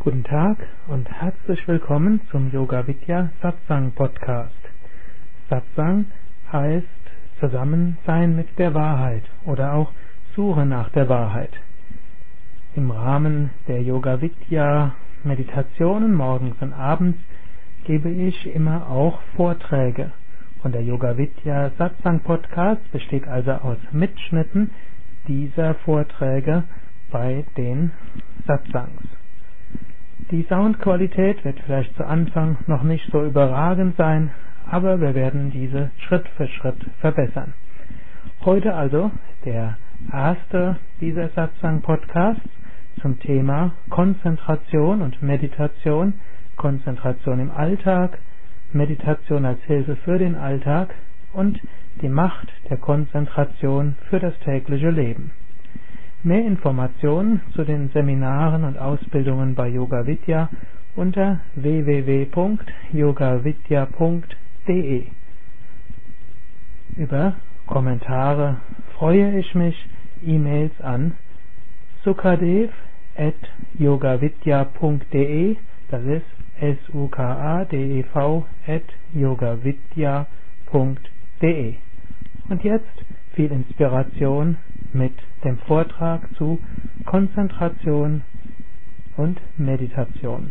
Guten Tag und herzlich willkommen zum Yoga Vidya Satsang Podcast. Satsang heißt Zusammensein mit der Wahrheit oder auch Suche nach der Wahrheit. Im Rahmen der Yoga Vidya Meditationen morgens und abends gebe ich immer auch Vorträge. Und der Yoga Vidya Satsang Podcast besteht also aus Mitschnitten dieser Vorträge bei den Satsangs. Die Soundqualität wird vielleicht zu Anfang noch nicht so überragend sein, aber wir werden diese Schritt für Schritt verbessern. Heute also der erste dieser Satsang-Podcasts zum Thema Konzentration und Meditation, Konzentration im Alltag, Meditation als Hilfe für den Alltag und die Macht der Konzentration für das tägliche Leben. Mehr Informationen zu den Seminaren und Ausbildungen bei Yoga Vidya unter www.yogavidya.de. Über Kommentare freue ich mich, E-Mails an sukadev@yogavidya.de, das ist s u k a d e v yogavidya.de. Und jetzt viel Inspiration mit dem Vortrag zu Konzentration und Meditation.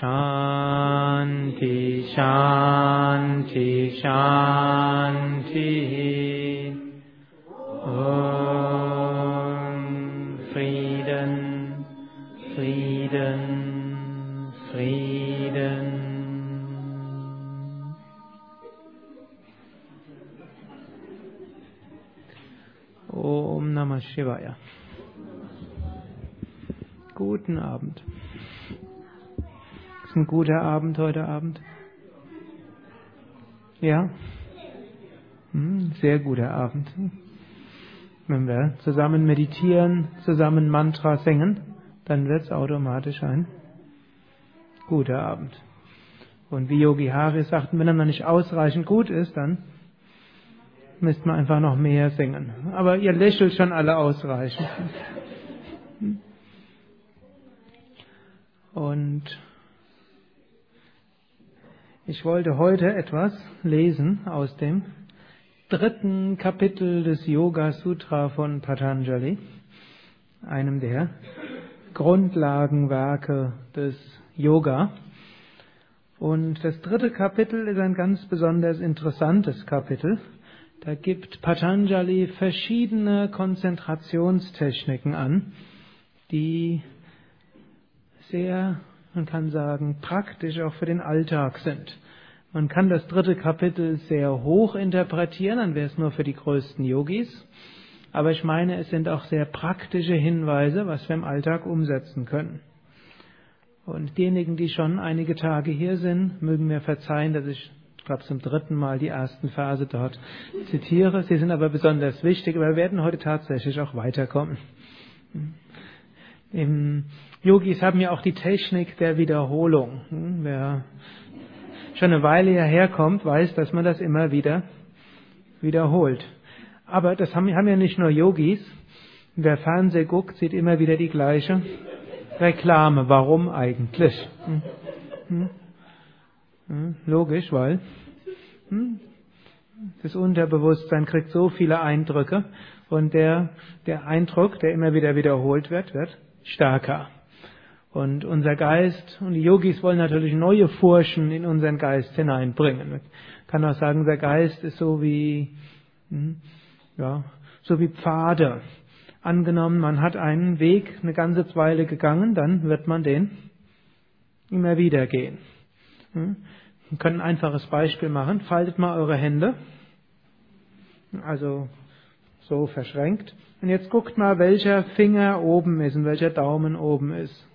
Shanti, Shanti, Shanti. Guter Abend heute Abend? Ja? Hm, sehr guter Abend. Wenn wir zusammen meditieren, zusammen Mantra singen, dann wird es automatisch ein guter Abend. Und wie Yogi Hari sagten, wenn er noch nicht ausreichend gut ist, dann müsste man einfach noch mehr singen. Aber ihr lächelt schon alle ausreichend. Und ich wollte heute etwas lesen aus dem dritten Kapitel des Yoga Sutra von Patanjali, einem der Grundlagenwerke des Yoga. Und das dritte Kapitel ist ein ganz besonders interessantes Kapitel. Da gibt Patanjali verschiedene Konzentrationstechniken an, die sehr, man kann sagen, praktisch auch für den Alltag sind. Man kann das dritte Kapitel sehr hoch interpretieren, dann wäre es nur für die größten Yogis. Aber ich meine, es sind auch sehr praktische Hinweise, was wir im Alltag umsetzen können. Und diejenigen, die schon einige Tage hier sind, mögen mir verzeihen, dass ich ich glaube zum dritten Mal die ersten Verse dort zitiere. Sie sind aber besonders wichtig, aber wir werden heute tatsächlich auch weiterkommen. Im Yogis haben ja auch die Technik der Wiederholung. Wer schon eine Weile hierher kommt, weiß, dass man das immer wieder wiederholt. Aber das haben, haben ja nicht nur Yogis. Wer Fernseh guckt, sieht immer wieder die gleiche Reklame. Warum eigentlich? Hm? Hm? Hm, logisch, weil hm, das Unterbewusstsein kriegt so viele Eindrücke und der, der Eindruck, der immer wieder wiederholt wird, wird stärker. Und unser Geist und die Yogis wollen natürlich neue Furchen in unseren Geist hineinbringen. Man kann auch sagen, unser Geist ist so wie, hm, ja, so wie Pfade. Angenommen, man hat einen Weg eine ganze Weile gegangen, dann wird man den immer wieder gehen. Wir können ein einfaches Beispiel machen. Faltet mal eure Hände. Also so verschränkt. Und jetzt guckt mal, welcher Finger oben ist und welcher Daumen oben ist.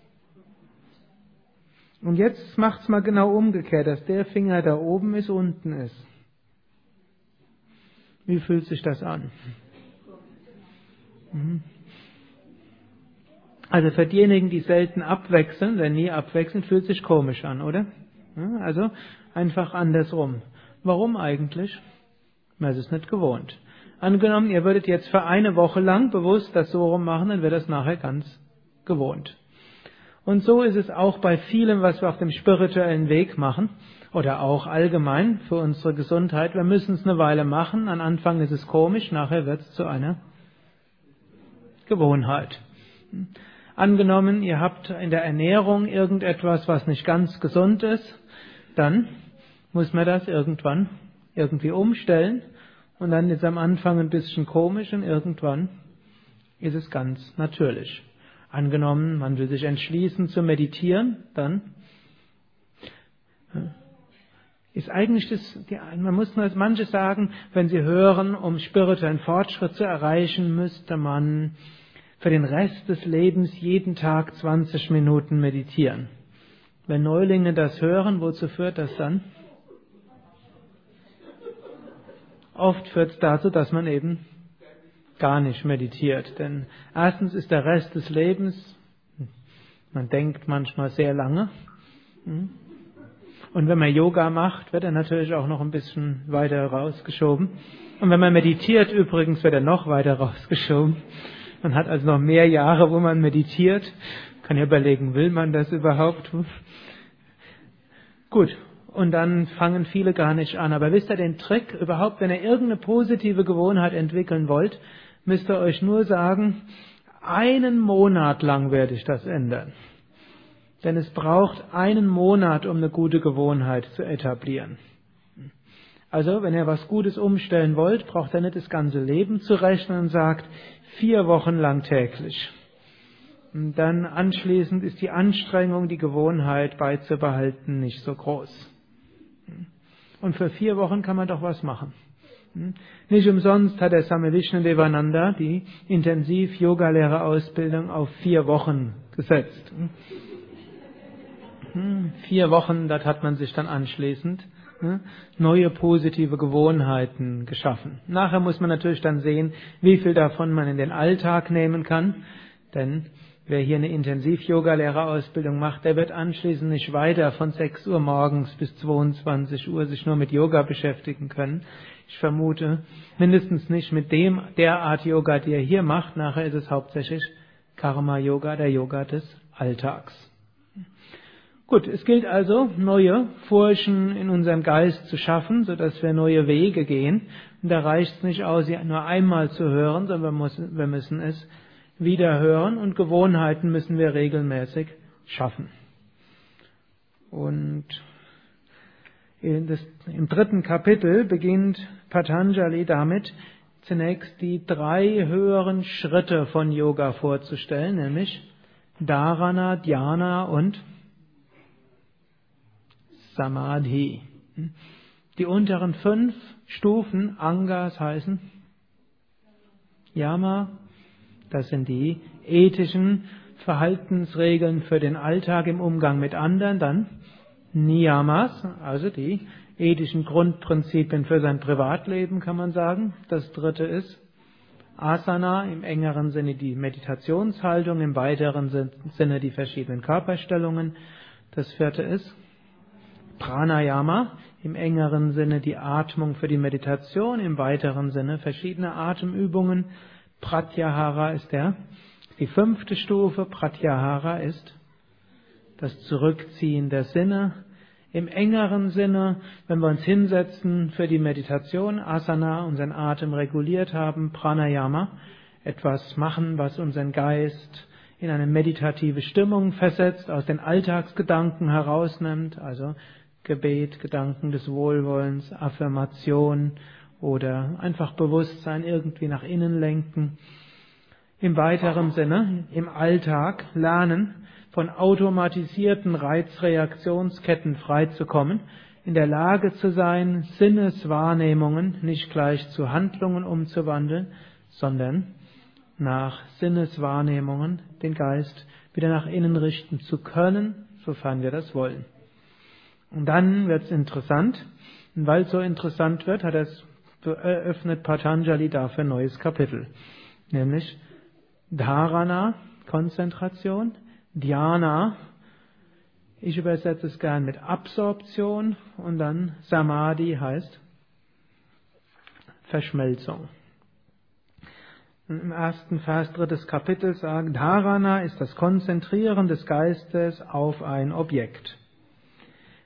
Und jetzt macht's mal genau umgekehrt, dass der Finger da oben ist, unten ist. Wie fühlt sich das an? Mhm. Also für diejenigen, die selten abwechseln, denn nie abwechseln, fühlt sich komisch an, oder? Also einfach andersrum. Warum eigentlich? Man ist es nicht gewohnt. Angenommen, ihr würdet jetzt für eine Woche lang bewusst das so rum machen, dann wäre das nachher ganz gewohnt. Und so ist es auch bei vielem, was wir auf dem spirituellen Weg machen oder auch allgemein für unsere Gesundheit. Wir müssen es eine Weile machen. Am Anfang ist es komisch, nachher wird es zu einer Gewohnheit. Angenommen, ihr habt in der Ernährung irgendetwas, was nicht ganz gesund ist, dann muss man das irgendwann irgendwie umstellen und dann ist es am Anfang ein bisschen komisch und irgendwann ist es ganz natürlich. Angenommen, man will sich entschließen zu meditieren, dann ist eigentlich das, man muss nur, manche sagen, wenn sie hören, um spirituellen Fortschritt zu erreichen, müsste man für den Rest des Lebens jeden Tag 20 Minuten meditieren. Wenn Neulinge das hören, wozu führt das dann? Oft führt es dazu, dass man eben gar nicht meditiert. Denn erstens ist der Rest des Lebens, man denkt manchmal sehr lange. Und wenn man Yoga macht, wird er natürlich auch noch ein bisschen weiter rausgeschoben. Und wenn man meditiert, übrigens, wird er noch weiter rausgeschoben. Man hat also noch mehr Jahre, wo man meditiert. Kann ja überlegen, will man das überhaupt? Gut, und dann fangen viele gar nicht an. Aber wisst ihr den Trick? Überhaupt, wenn ihr irgendeine positive Gewohnheit entwickeln wollt, müsst ihr euch nur sagen, einen Monat lang werde ich das ändern. Denn es braucht einen Monat, um eine gute Gewohnheit zu etablieren. Also, wenn ihr was Gutes umstellen wollt, braucht ihr nicht das ganze Leben zu rechnen und sagt, vier Wochen lang täglich. Und dann anschließend ist die Anstrengung, die Gewohnheit beizubehalten, nicht so groß. Und für vier Wochen kann man doch was machen. Hm? Nicht umsonst hat der Same Devananda die Intensiv-Yoga-Lehrerausbildung auf vier Wochen gesetzt. Hm? Vier Wochen, das hat man sich dann anschließend hm? neue positive Gewohnheiten geschaffen. Nachher muss man natürlich dann sehen, wie viel davon man in den Alltag nehmen kann, denn Wer hier eine Intensiv-Yoga-Lehrerausbildung macht, der wird anschließend nicht weiter von 6 Uhr morgens bis 22 Uhr sich nur mit Yoga beschäftigen können. Ich vermute, mindestens nicht mit dem, der Art Yoga, die er hier macht. Nachher ist es hauptsächlich Karma-Yoga, der Yoga des Alltags. Gut, es gilt also, neue Furchen in unserem Geist zu schaffen, sodass wir neue Wege gehen. Und da reicht es nicht aus, sie nur einmal zu hören, sondern wir müssen es wieder hören und Gewohnheiten müssen wir regelmäßig schaffen. Und im dritten Kapitel beginnt Patanjali damit, zunächst die drei höheren Schritte von Yoga vorzustellen, nämlich Dharana, Dhyana und Samadhi. Die unteren fünf Stufen, Angas heißen Yama, das sind die ethischen Verhaltensregeln für den Alltag im Umgang mit anderen. Dann Niyamas, also die ethischen Grundprinzipien für sein Privatleben, kann man sagen. Das dritte ist Asana, im engeren Sinne die Meditationshaltung, im weiteren Sinne die verschiedenen Körperstellungen. Das vierte ist Pranayama, im engeren Sinne die Atmung für die Meditation, im weiteren Sinne verschiedene Atemübungen. Pratyahara ist der. Die fünfte Stufe, Pratyahara, ist das Zurückziehen der Sinne. Im engeren Sinne, wenn wir uns hinsetzen für die Meditation, Asana, unseren Atem reguliert haben, Pranayama, etwas machen, was unseren Geist in eine meditative Stimmung versetzt, aus den Alltagsgedanken herausnimmt, also Gebet, Gedanken des Wohlwollens, Affirmation, oder einfach Bewusstsein irgendwie nach innen lenken. Im weiteren Sinne, im Alltag lernen, von automatisierten Reizreaktionsketten freizukommen, in der Lage zu sein, Sinneswahrnehmungen nicht gleich zu Handlungen umzuwandeln, sondern nach Sinneswahrnehmungen den Geist wieder nach innen richten zu können, sofern wir das wollen. Und dann wird es interessant, und weil es so interessant wird, hat es eröffnet Patanjali dafür ein neues Kapitel, nämlich Dharana, Konzentration. Dhyana, ich übersetze es gern mit Absorption und dann Samadhi heißt Verschmelzung. Im ersten Vers drittes Kapitel sagt, Dharana ist das Konzentrieren des Geistes auf ein Objekt.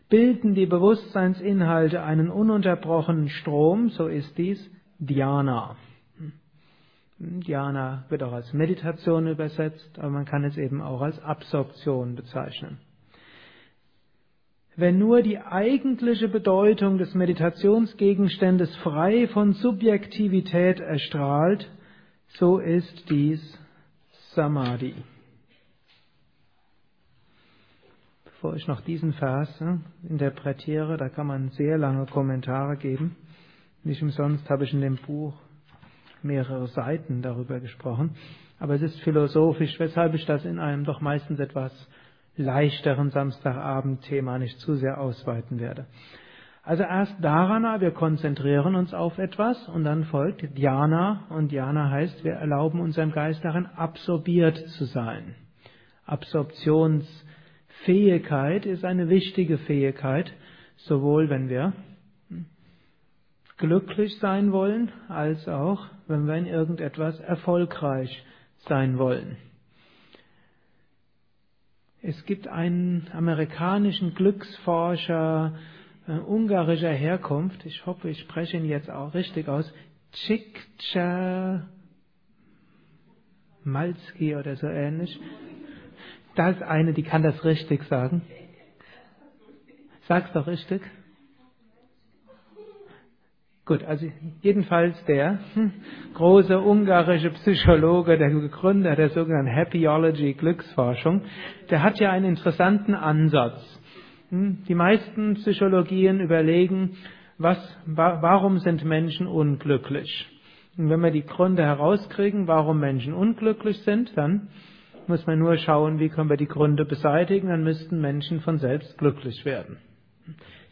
Bilden die Bewusstseinsinhalte einen ununterbrochenen Strom, so ist dies Dhyana. Dhyana wird auch als Meditation übersetzt, aber man kann es eben auch als Absorption bezeichnen. Wenn nur die eigentliche Bedeutung des Meditationsgegenständes frei von Subjektivität erstrahlt, so ist dies Samadhi. Bevor ich noch diesen Vers interpretiere, da kann man sehr lange Kommentare geben. Nicht umsonst habe ich in dem Buch mehrere Seiten darüber gesprochen. Aber es ist philosophisch, weshalb ich das in einem doch meistens etwas leichteren Samstagabend-Thema nicht zu sehr ausweiten werde. Also erst Dharana, wir konzentrieren uns auf etwas und dann folgt Dhyana und Dhyana heißt, wir erlauben unserem Geist darin absorbiert zu sein. Absorptionsfähigkeit ist eine wichtige Fähigkeit, sowohl wenn wir glücklich sein wollen, als auch wenn wir in irgendetwas erfolgreich sein wollen. Es gibt einen amerikanischen Glücksforscher äh, ungarischer Herkunft, ich hoffe, ich spreche ihn jetzt auch richtig aus, Cikca Malski oder so ähnlich. Das eine, die kann das richtig sagen. Sag's doch richtig. Gut, also jedenfalls der große ungarische Psychologe, der Gründer der sogenannten Happyology Glücksforschung, der hat ja einen interessanten Ansatz. Hm, die meisten Psychologien überlegen, was, warum sind Menschen unglücklich? Und wenn wir die Gründe herauskriegen, warum Menschen unglücklich sind, dann muss man nur schauen, wie können wir die Gründe beseitigen, dann müssten Menschen von selbst glücklich werden.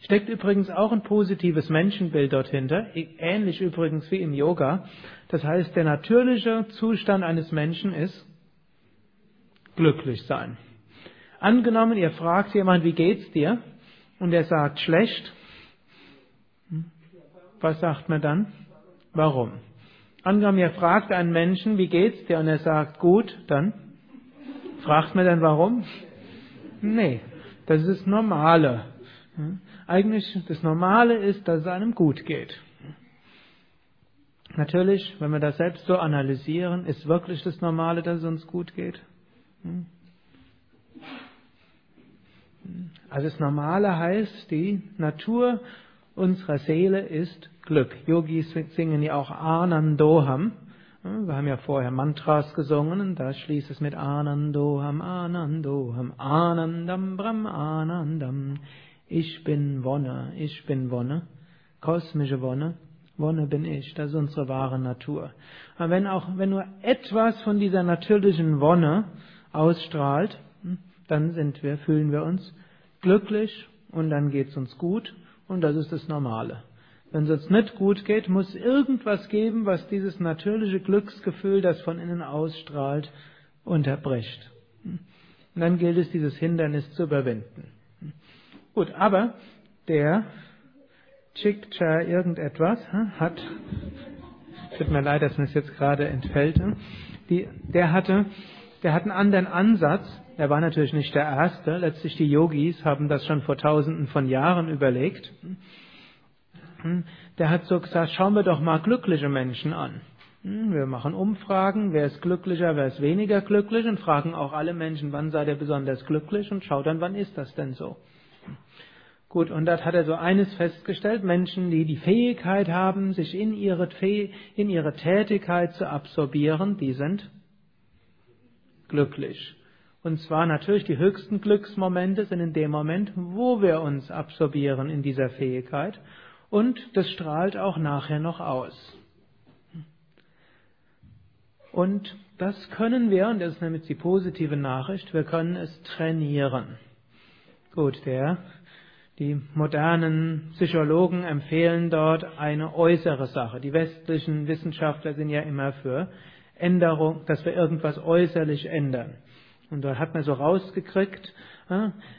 Steckt übrigens auch ein positives Menschenbild dort hinter, ähnlich übrigens wie im Yoga. Das heißt, der natürliche Zustand eines Menschen ist glücklich sein. Angenommen, ihr fragt jemand, wie geht's dir? Und er sagt schlecht. Was sagt man dann? Warum? Angenommen, ihr fragt einen Menschen, wie geht's dir? Und er sagt gut, dann fragt man dann warum? Nee, das ist Normale. Eigentlich das Normale ist, dass es einem gut geht. Natürlich, wenn wir das selbst so analysieren, ist wirklich das Normale, dass es uns gut geht. Also das Normale heißt, die Natur unserer Seele ist Glück. Yogis singen ja auch Anandoham. Wir haben ja vorher Mantras gesungen und da schließt es mit Anandoham, Anandoham, Anandam, Brahm, Anandam. Ich bin Wonne, ich bin Wonne, kosmische Wonne. Wonne bin ich, das ist unsere wahre Natur. Aber wenn auch, wenn nur etwas von dieser natürlichen Wonne ausstrahlt, hm, dann sind wir, fühlen wir uns glücklich und dann geht's uns gut und das ist das Normale. Wenn es uns nicht gut geht, muss irgendwas geben, was dieses natürliche Glücksgefühl, das von innen ausstrahlt, unterbricht. Hm. Und dann gilt es, dieses Hindernis zu überwinden. Gut, aber der Chikcha irgendetwas hm, hat, tut mir leid, dass mir es jetzt gerade entfällt, hm, die, der hatte, der hat einen anderen Ansatz. Er war natürlich nicht der Erste. Letztlich die Yogis haben das schon vor Tausenden von Jahren überlegt. Hm, der hat so gesagt, schauen wir doch mal glückliche Menschen an. Wir machen Umfragen, wer ist glücklicher, wer ist weniger glücklich und fragen auch alle Menschen, wann seid ihr besonders glücklich und schaut dann, wann ist das denn so. Gut, und dort hat er so eines festgestellt, Menschen, die die Fähigkeit haben, sich in ihre, in ihre Tätigkeit zu absorbieren, die sind glücklich. Und zwar natürlich die höchsten Glücksmomente sind in dem Moment, wo wir uns absorbieren in dieser Fähigkeit. Und das strahlt auch nachher noch aus. Und das können wir, und das ist nämlich die positive Nachricht, wir können es trainieren. Gut, der die modernen Psychologen empfehlen dort eine äußere Sache. Die westlichen Wissenschaftler sind ja immer für Änderung, dass wir irgendwas äußerlich ändern. Und dort hat man so rausgekriegt,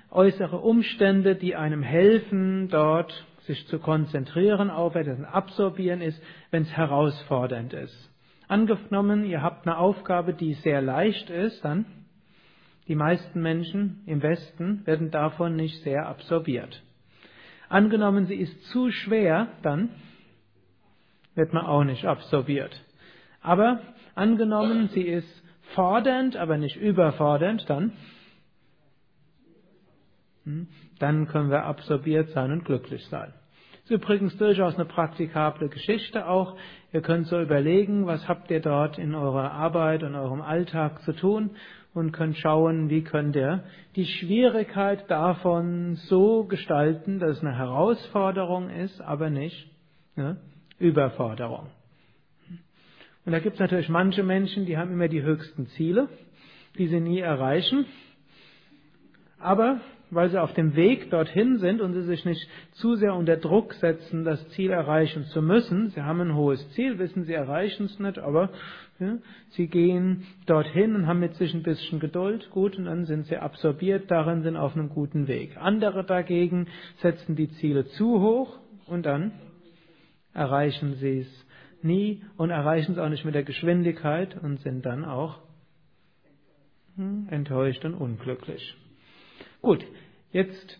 äußere Umstände, die einem helfen, dort sich zu konzentrieren auf etwas, absorbieren ist, wenn es herausfordernd ist. Angenommen, ihr habt eine Aufgabe, die sehr leicht ist, dann die meisten Menschen im Westen werden davon nicht sehr absorbiert. Angenommen, sie ist zu schwer, dann wird man auch nicht absorbiert. Aber angenommen, sie ist fordernd, aber nicht überfordernd, dann, hm, dann können wir absorbiert sein und glücklich sein. Das ist übrigens durchaus eine praktikable Geschichte auch. Ihr könnt so überlegen, was habt ihr dort in eurer Arbeit und eurem Alltag zu tun und könnt schauen, wie könnt ihr die Schwierigkeit davon so gestalten, dass es eine Herausforderung ist, aber nicht ne, Überforderung. Und da gibt es natürlich manche Menschen, die haben immer die höchsten Ziele, die sie nie erreichen. Aber weil sie auf dem Weg dorthin sind und sie sich nicht zu sehr unter Druck setzen, das Ziel erreichen zu müssen. Sie haben ein hohes Ziel, wissen, sie erreichen es nicht, aber ja, sie gehen dorthin und haben mit sich ein bisschen Geduld, gut, und dann sind sie absorbiert darin, sind auf einem guten Weg. Andere dagegen setzen die Ziele zu hoch und dann erreichen sie es nie und erreichen es auch nicht mit der Geschwindigkeit und sind dann auch hm, enttäuscht und unglücklich. Gut, jetzt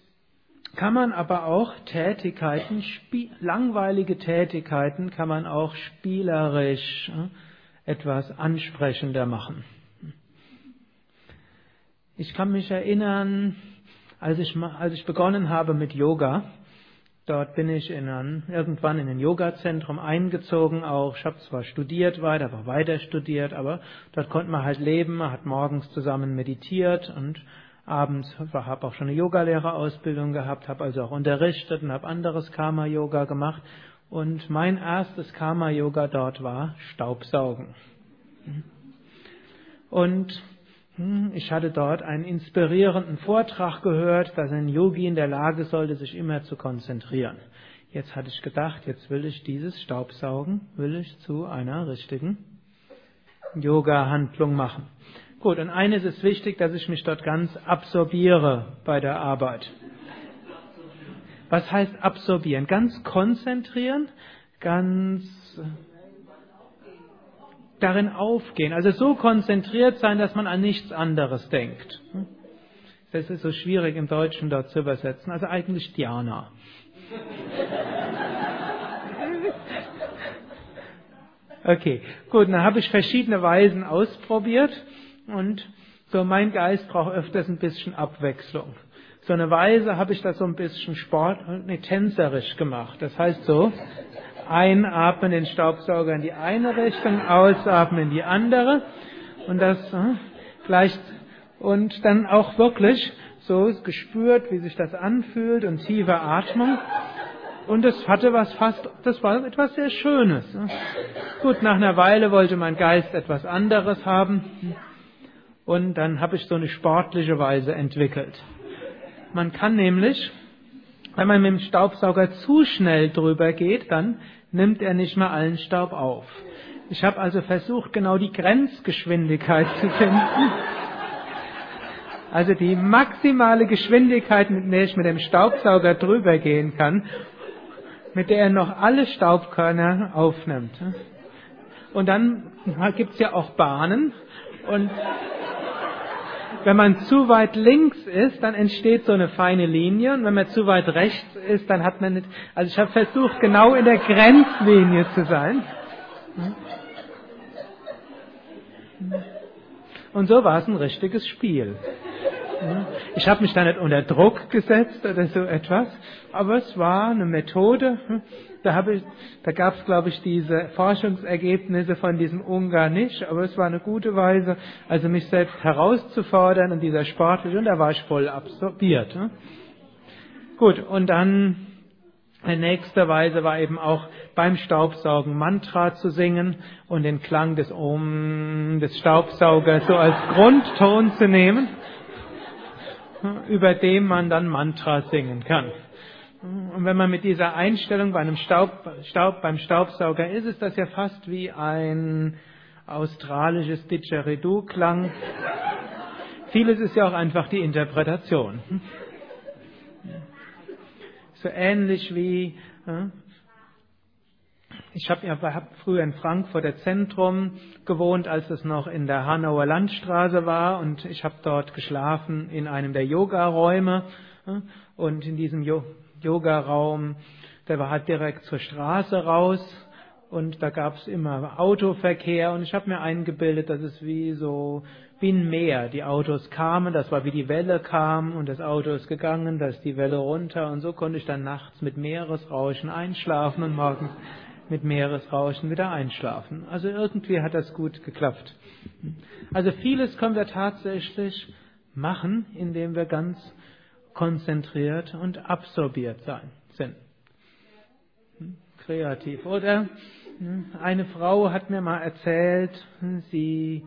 kann man aber auch Tätigkeiten, langweilige Tätigkeiten kann man auch spielerisch hm, etwas ansprechender machen. Ich kann mich erinnern, als ich, als ich begonnen habe mit Yoga, Dort bin ich in ein, irgendwann in ein Yoga-Zentrum eingezogen auch. Ich habe zwar studiert weiter, aber weiter studiert, aber dort konnte man halt leben. Man hat morgens zusammen meditiert und abends habe auch schon eine Yogalehrerausbildung gehabt, habe also auch unterrichtet und habe anderes Karma-Yoga gemacht. Und mein erstes Karma-Yoga dort war Staubsaugen. Und hm, ich hatte dort einen inspirierenden Vortrag gehört, dass ein Yogi in der Lage sollte, sich immer zu konzentrieren. Jetzt hatte ich gedacht, jetzt will ich dieses Staubsaugen, will ich zu einer richtigen Yoga-Handlung machen. Gut, und eines ist wichtig, dass ich mich dort ganz absorbiere bei der Arbeit. Was heißt absorbieren? Ganz konzentrieren, ganz darin aufgehen. Also so konzentriert sein, dass man an nichts anderes denkt. Das ist so schwierig im Deutschen dort zu übersetzen. Also eigentlich Diana. Okay, gut, dann habe ich verschiedene Weisen ausprobiert und so mein Geist braucht öfters ein bisschen Abwechslung. So eine Weise habe ich das so ein bisschen sport, nee, tänzerisch gemacht. Das heißt so, einatmen den Staubsauger in die eine Richtung, ausatmen in die andere und das äh, vielleicht und dann auch wirklich so gespürt, wie sich das anfühlt und tiefe Atmung. Und es hatte was fast, das war etwas sehr Schönes. Gut, nach einer Weile wollte mein Geist etwas anderes haben. Und dann habe ich so eine sportliche Weise entwickelt. Man kann nämlich, wenn man mit dem Staubsauger zu schnell drüber geht, dann nimmt er nicht mehr allen Staub auf. Ich habe also versucht, genau die Grenzgeschwindigkeit zu finden. Also die maximale Geschwindigkeit, mit der ich mit dem Staubsauger drüber gehen kann, mit der er noch alle Staubkörner aufnimmt. Und dann gibt's ja auch Bahnen und wenn man zu weit links ist, dann entsteht so eine feine Linie und wenn man zu weit rechts ist, dann hat man nicht. Also ich habe versucht, genau in der Grenzlinie zu sein. Und so war es ein richtiges Spiel. Ich habe mich da nicht unter Druck gesetzt oder so etwas, aber es war eine Methode. Da, habe ich, da gab es, glaube ich, diese Forschungsergebnisse von diesem Ungar nicht, aber es war eine gute Weise, also mich selbst herauszufordern und dieser sportliche, und da war ich voll absorbiert. Gut, und dann in nächster Weise war eben auch beim Staubsaugen Mantra zu singen und den Klang des Om des Staubsaugers so als Grundton zu nehmen über dem man dann Mantra singen kann. Und wenn man mit dieser Einstellung bei einem Staub, Staub, beim Staubsauger ist, ist das ja fast wie ein australisches Didgeridoo klang. Vieles ist ja auch einfach die Interpretation. So ähnlich wie ich habe ja, hab früher in Frankfurter Zentrum gewohnt, als es noch in der Hanauer Landstraße war. Und ich habe dort geschlafen in einem der Yogaräume. Und in diesem Yogaraum, der war halt direkt zur Straße raus. Und da gab es immer Autoverkehr. Und ich habe mir eingebildet, dass es wie so wie ein Meer. Die Autos kamen, das war wie die Welle kam und das Auto ist gegangen, da ist die Welle runter. Und so konnte ich dann nachts mit Meeresrauschen einschlafen und morgens mit Meeresrauschen wieder einschlafen. Also irgendwie hat das gut geklappt. Also vieles können wir tatsächlich machen, indem wir ganz konzentriert und absorbiert sein, sind. Kreativ. Oder eine Frau hat mir mal erzählt, sie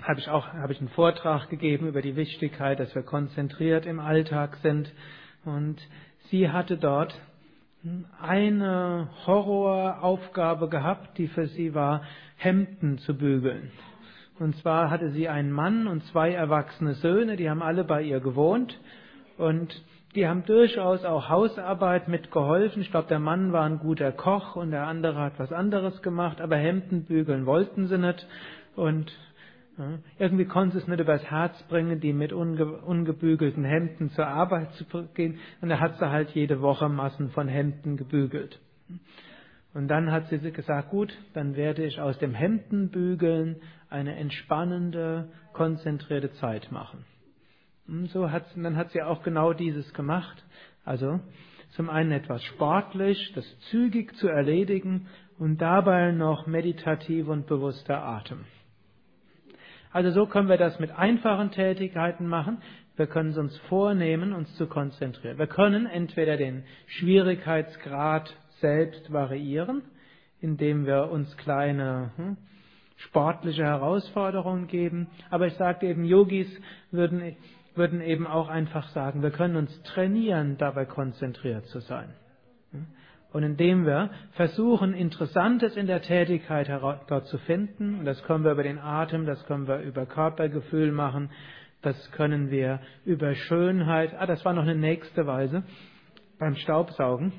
habe ich auch habe ich einen Vortrag gegeben über die Wichtigkeit, dass wir konzentriert im Alltag sind und sie hatte dort eine Horroraufgabe gehabt, die für sie war, Hemden zu bügeln. Und zwar hatte sie einen Mann und zwei erwachsene Söhne, die haben alle bei ihr gewohnt und die haben durchaus auch Hausarbeit mitgeholfen. Ich glaube, der Mann war ein guter Koch und der andere hat was anderes gemacht, aber Hemden bügeln wollten sie nicht und irgendwie konnte es nicht übers Herz bringen, die mit unge ungebügelten Hemden zur Arbeit zu gehen. Und da hat sie halt jede Woche Massen von Hemden gebügelt. Und dann hat sie gesagt, gut, dann werde ich aus dem Hemdenbügeln eine entspannende, konzentrierte Zeit machen. Und so hat, dann hat sie auch genau dieses gemacht. Also zum einen etwas sportlich, das zügig zu erledigen und dabei noch meditativ und bewusster Atem. Also so können wir das mit einfachen Tätigkeiten machen. Wir können es uns vornehmen, uns zu konzentrieren. Wir können entweder den Schwierigkeitsgrad selbst variieren, indem wir uns kleine hm, sportliche Herausforderungen geben. Aber ich sagte eben, Yogis würden, würden eben auch einfach sagen, wir können uns trainieren, dabei konzentriert zu sein. Und indem wir versuchen, Interessantes in der Tätigkeit dort zu finden, und das können wir über den Atem, das können wir über Körpergefühl machen, das können wir über Schönheit, ah, das war noch eine nächste Weise, beim Staubsaugen.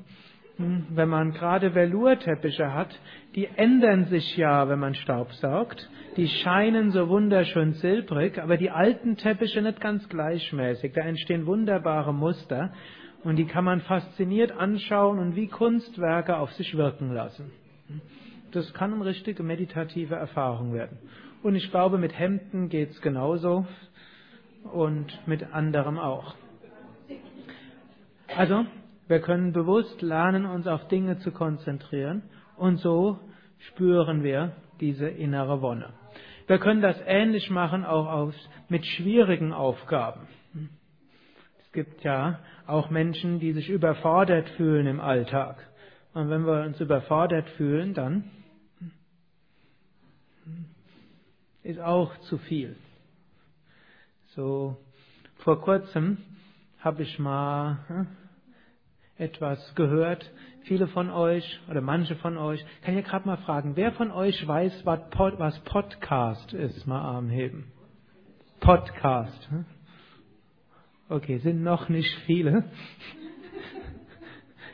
Hm, wenn man gerade Velourteppiche hat, die ändern sich ja, wenn man Staubsaugt. Die scheinen so wunderschön silbrig, aber die alten Teppiche nicht ganz gleichmäßig. Da entstehen wunderbare Muster und die kann man fasziniert anschauen und wie Kunstwerke auf sich wirken lassen. Das kann eine richtige meditative Erfahrung werden. Und ich glaube, mit Hemden geht's genauso und mit anderem auch. Also, wir können bewusst lernen, uns auf Dinge zu konzentrieren und so spüren wir diese innere Wonne. Wir können das ähnlich machen auch auf, mit schwierigen Aufgaben. Es gibt ja auch Menschen, die sich überfordert fühlen im Alltag. Und wenn wir uns überfordert fühlen, dann ist auch zu viel. So, vor kurzem habe ich mal hm, etwas gehört. Viele von euch oder manche von euch, kann ich ja gerade mal fragen, wer von euch weiß, was, Pod, was Podcast ist? Mal Arm heben. Podcast. Hm? Okay, sind noch nicht viele.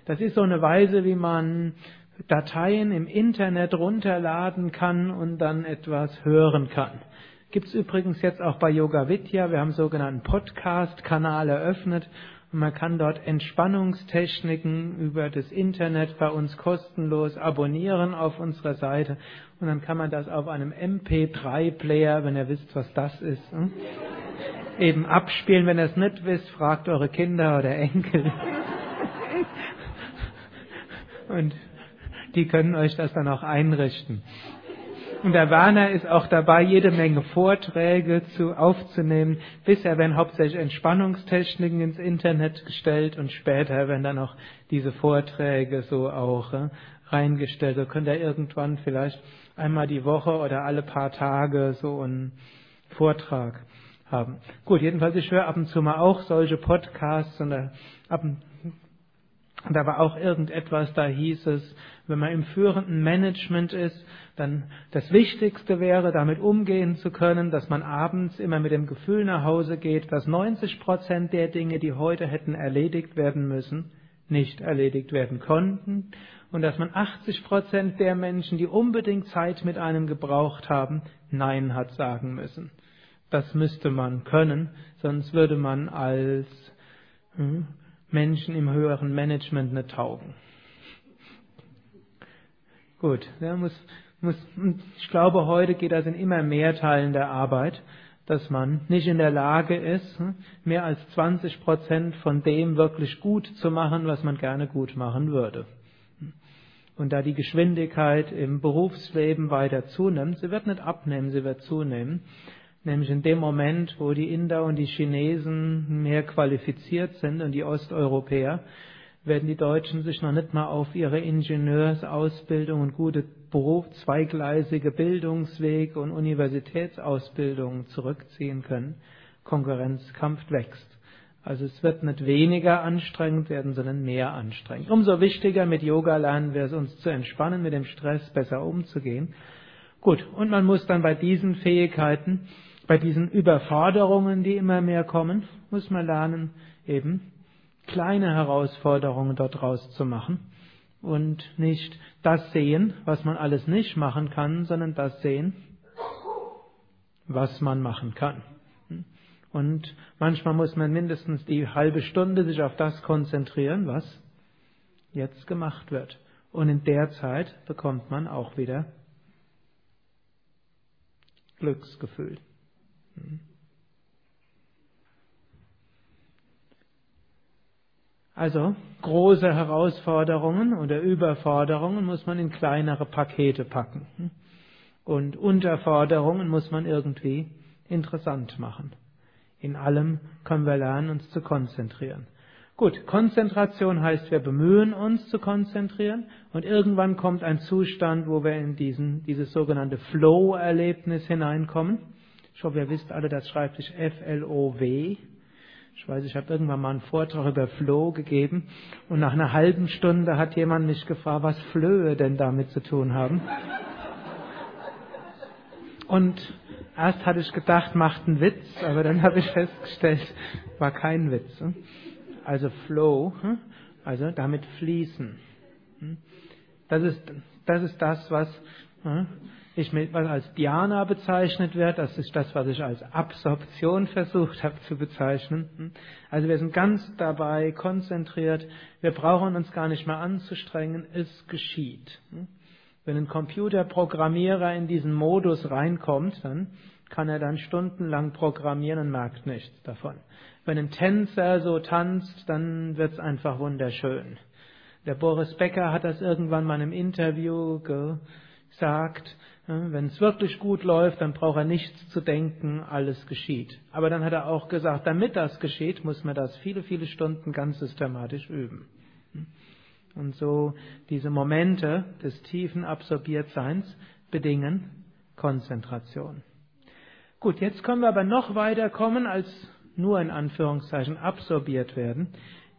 Das ist so eine Weise, wie man Dateien im Internet runterladen kann und dann etwas hören kann. Gibt es übrigens jetzt auch bei Yoga Vidya. Wir haben einen sogenannten Podcast-Kanal eröffnet und man kann dort Entspannungstechniken über das Internet bei uns kostenlos abonnieren auf unserer Seite und dann kann man das auf einem MP3-Player, wenn ihr wisst, was das ist, hm? Eben abspielen. Wenn ihr es nicht wisst, fragt eure Kinder oder Enkel. Und die können euch das dann auch einrichten. Und der Werner ist auch dabei, jede Menge Vorträge zu, aufzunehmen. Bisher werden hauptsächlich Entspannungstechniken ins Internet gestellt und später werden dann auch diese Vorträge so auch äh, reingestellt. So könnt ihr irgendwann vielleicht einmal die Woche oder alle paar Tage so einen Vortrag haben. Gut, jedenfalls, ich höre ab und zu mal auch solche Podcasts und ab, da war auch irgendetwas, da hieß es, wenn man im führenden Management ist, dann das Wichtigste wäre, damit umgehen zu können, dass man abends immer mit dem Gefühl nach Hause geht, dass 90 Prozent der Dinge, die heute hätten erledigt werden müssen, nicht erledigt werden konnten und dass man 80 Prozent der Menschen, die unbedingt Zeit mit einem gebraucht haben, Nein hat sagen müssen. Das müsste man können, sonst würde man als hm, Menschen im höheren Management nicht taugen. Gut, ja, muss, muss, ich glaube, heute geht das in immer mehr Teilen der Arbeit, dass man nicht in der Lage ist, hm, mehr als 20 Prozent von dem wirklich gut zu machen, was man gerne gut machen würde. Und da die Geschwindigkeit im Berufsleben weiter zunimmt, sie wird nicht abnehmen, sie wird zunehmen, Nämlich in dem Moment, wo die Inder und die Chinesen mehr qualifiziert sind und die Osteuropäer, werden die Deutschen sich noch nicht mal auf ihre Ingenieursausbildung und gute Beruf, zweigleisige Bildungsweg und Universitätsausbildung zurückziehen können. Konkurrenzkampf wächst. Also es wird nicht weniger anstrengend werden, sondern mehr anstrengend. Umso wichtiger mit Yoga lernen wir es uns zu entspannen, mit dem Stress besser umzugehen. Gut, und man muss dann bei diesen Fähigkeiten bei diesen Überforderungen, die immer mehr kommen, muss man lernen, eben kleine Herausforderungen dort rauszumachen und nicht das sehen, was man alles nicht machen kann, sondern das sehen, was man machen kann. Und manchmal muss man mindestens die halbe Stunde sich auf das konzentrieren, was jetzt gemacht wird. Und in der Zeit bekommt man auch wieder Glücksgefühl. Also große Herausforderungen oder Überforderungen muss man in kleinere Pakete packen. Und Unterforderungen muss man irgendwie interessant machen. In allem können wir lernen, uns zu konzentrieren. Gut, Konzentration heißt, wir bemühen uns zu konzentrieren und irgendwann kommt ein Zustand, wo wir in diesen, dieses sogenannte Flow-Erlebnis hineinkommen. Ich hoffe, ihr wisst alle, das schreibt sich F-L-O-W. Ich weiß, ich habe irgendwann mal einen Vortrag über Flow gegeben und nach einer halben Stunde hat jemand mich gefragt, was Flöhe denn damit zu tun haben. Und erst hatte ich gedacht, macht einen Witz, aber dann habe ich festgestellt, war kein Witz. Also Flow, hm? also damit fließen. Hm? Das ist das, ist das was hm? Ich mit, was als Dhyana bezeichnet wird, das ist das, was ich als Absorption versucht habe zu bezeichnen. Also wir sind ganz dabei konzentriert, wir brauchen uns gar nicht mehr anzustrengen, es geschieht. Wenn ein Computerprogrammierer in diesen Modus reinkommt, dann kann er dann stundenlang programmieren und merkt nichts davon. Wenn ein Tänzer so tanzt, dann wird's einfach wunderschön. Der Boris Becker hat das irgendwann mal im Interview gesagt, wenn es wirklich gut läuft, dann braucht er nichts zu denken, alles geschieht. Aber dann hat er auch gesagt, damit das geschieht, muss man das viele, viele Stunden ganz systematisch üben. Und so diese Momente des tiefen Absorbiertseins bedingen Konzentration. Gut, jetzt können wir aber noch weiter kommen als nur in Anführungszeichen absorbiert werden.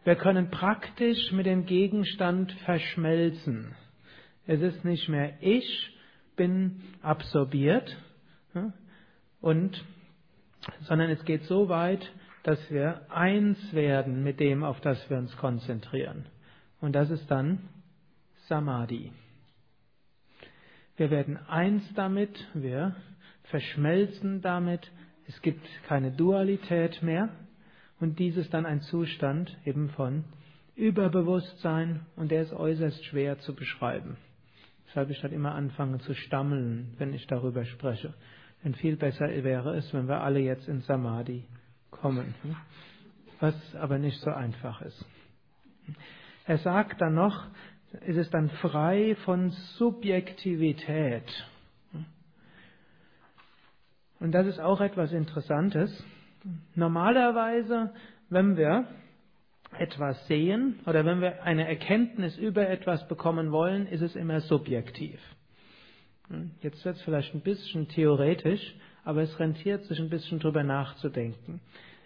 Wir können praktisch mit dem Gegenstand verschmelzen. Es ist nicht mehr ich, bin absorbiert, und, sondern es geht so weit, dass wir eins werden mit dem, auf das wir uns konzentrieren. Und das ist dann Samadhi. Wir werden eins damit, wir verschmelzen damit, es gibt keine Dualität mehr und dies ist dann ein Zustand eben von Überbewusstsein und der ist äußerst schwer zu beschreiben. Deshalb ich dann immer anfange zu stammeln, wenn ich darüber spreche. Denn viel besser wäre es, wenn wir alle jetzt in Samadhi kommen, was aber nicht so einfach ist. Er sagt dann noch, es ist dann frei von Subjektivität. Und das ist auch etwas Interessantes. Normalerweise, wenn wir etwas sehen oder wenn wir eine Erkenntnis über etwas bekommen wollen, ist es immer subjektiv. Hm, jetzt wird es vielleicht ein bisschen theoretisch, aber es rentiert sich ein bisschen drüber nachzudenken.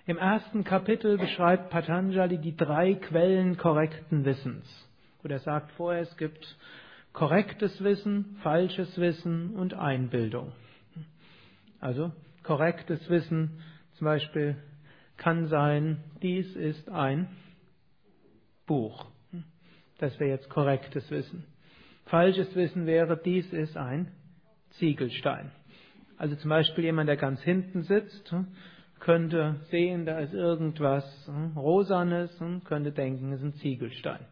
Im ersten Kapitel beschreibt Patanjali die drei Quellen korrekten Wissens. Und er sagt vorher, es gibt korrektes Wissen, falsches Wissen und Einbildung. Also korrektes Wissen zum Beispiel kann sein, dies ist ein Buch. Das wäre jetzt korrektes Wissen. Falsches Wissen wäre, dies ist ein Ziegelstein. Also zum Beispiel jemand, der ganz hinten sitzt, könnte sehen, da ist irgendwas Rosanes und könnte denken, es ist ein Ziegelstein.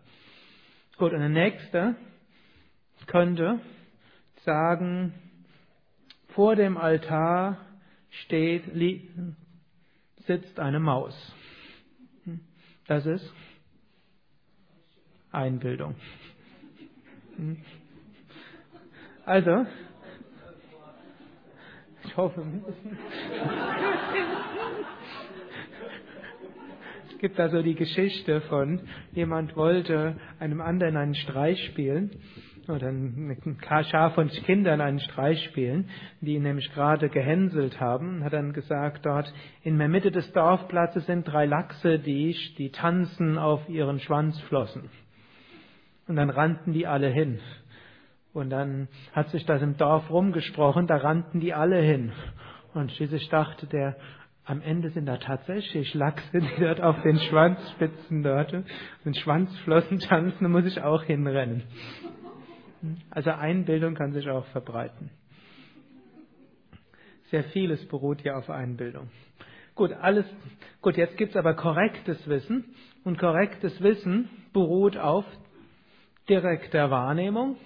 Gut, und der nächste könnte sagen, vor dem Altar steht, sitzt eine Maus. Das ist Einbildung. Also, ich hoffe, es gibt also die Geschichte von jemand wollte einem anderen einen Streich spielen oder einem Schar von Kindern einen Streich spielen, die ihn nämlich gerade gehänselt haben, und hat dann gesagt, dort in der Mitte des Dorfplatzes sind drei Lachse, die, die tanzen auf ihren Schwanzflossen. Und dann rannten die alle hin. Und dann hat sich das im Dorf rumgesprochen, da rannten die alle hin. Und schließlich dachte der, am Ende sind da tatsächlich Lachse, die dort auf den Schwanzspitzen dort, den Schwanzflossen tanzen, da muss ich auch hinrennen. Also Einbildung kann sich auch verbreiten. Sehr vieles beruht ja auf Einbildung. Gut, alles, gut, jetzt gibt's aber korrektes Wissen. Und korrektes Wissen beruht auf direkter Wahrnehmung,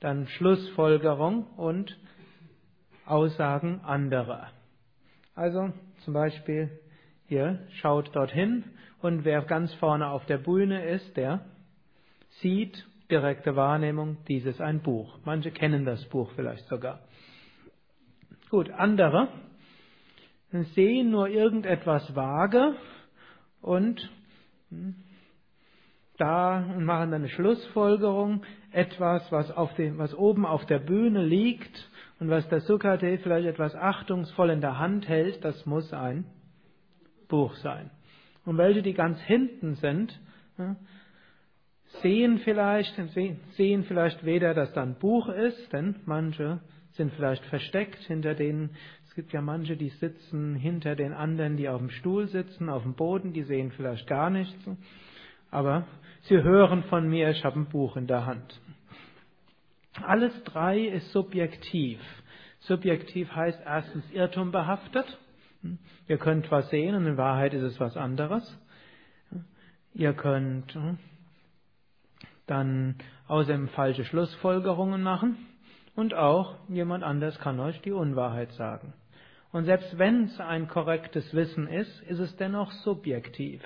dann Schlussfolgerung und Aussagen anderer. Also zum Beispiel hier schaut dorthin und wer ganz vorne auf der Bühne ist, der sieht direkte Wahrnehmung, dies ist ein Buch. Manche kennen das Buch vielleicht sogar. Gut, andere sehen nur irgendetwas vage und hm, da und machen dann eine Schlussfolgerung, etwas, was, auf dem, was oben auf der Bühne liegt und was der Sukade vielleicht etwas achtungsvoll in der Hand hält, das muss ein Buch sein. Und welche, die ganz hinten sind, sehen vielleicht, sehen vielleicht weder, dass da ein Buch ist, denn manche sind vielleicht versteckt hinter denen. Es gibt ja manche, die sitzen hinter den anderen, die auf dem Stuhl sitzen, auf dem Boden, die sehen vielleicht gar nichts. Aber sie hören von mir, ich habe ein Buch in der Hand. Alles drei ist subjektiv. Subjektiv heißt erstens irrtumbehaftet. Ihr könnt was sehen und in Wahrheit ist es was anderes. Ihr könnt dann außerdem falsche Schlussfolgerungen machen und auch jemand anders kann euch die Unwahrheit sagen. Und selbst wenn es ein korrektes Wissen ist, ist es dennoch subjektiv.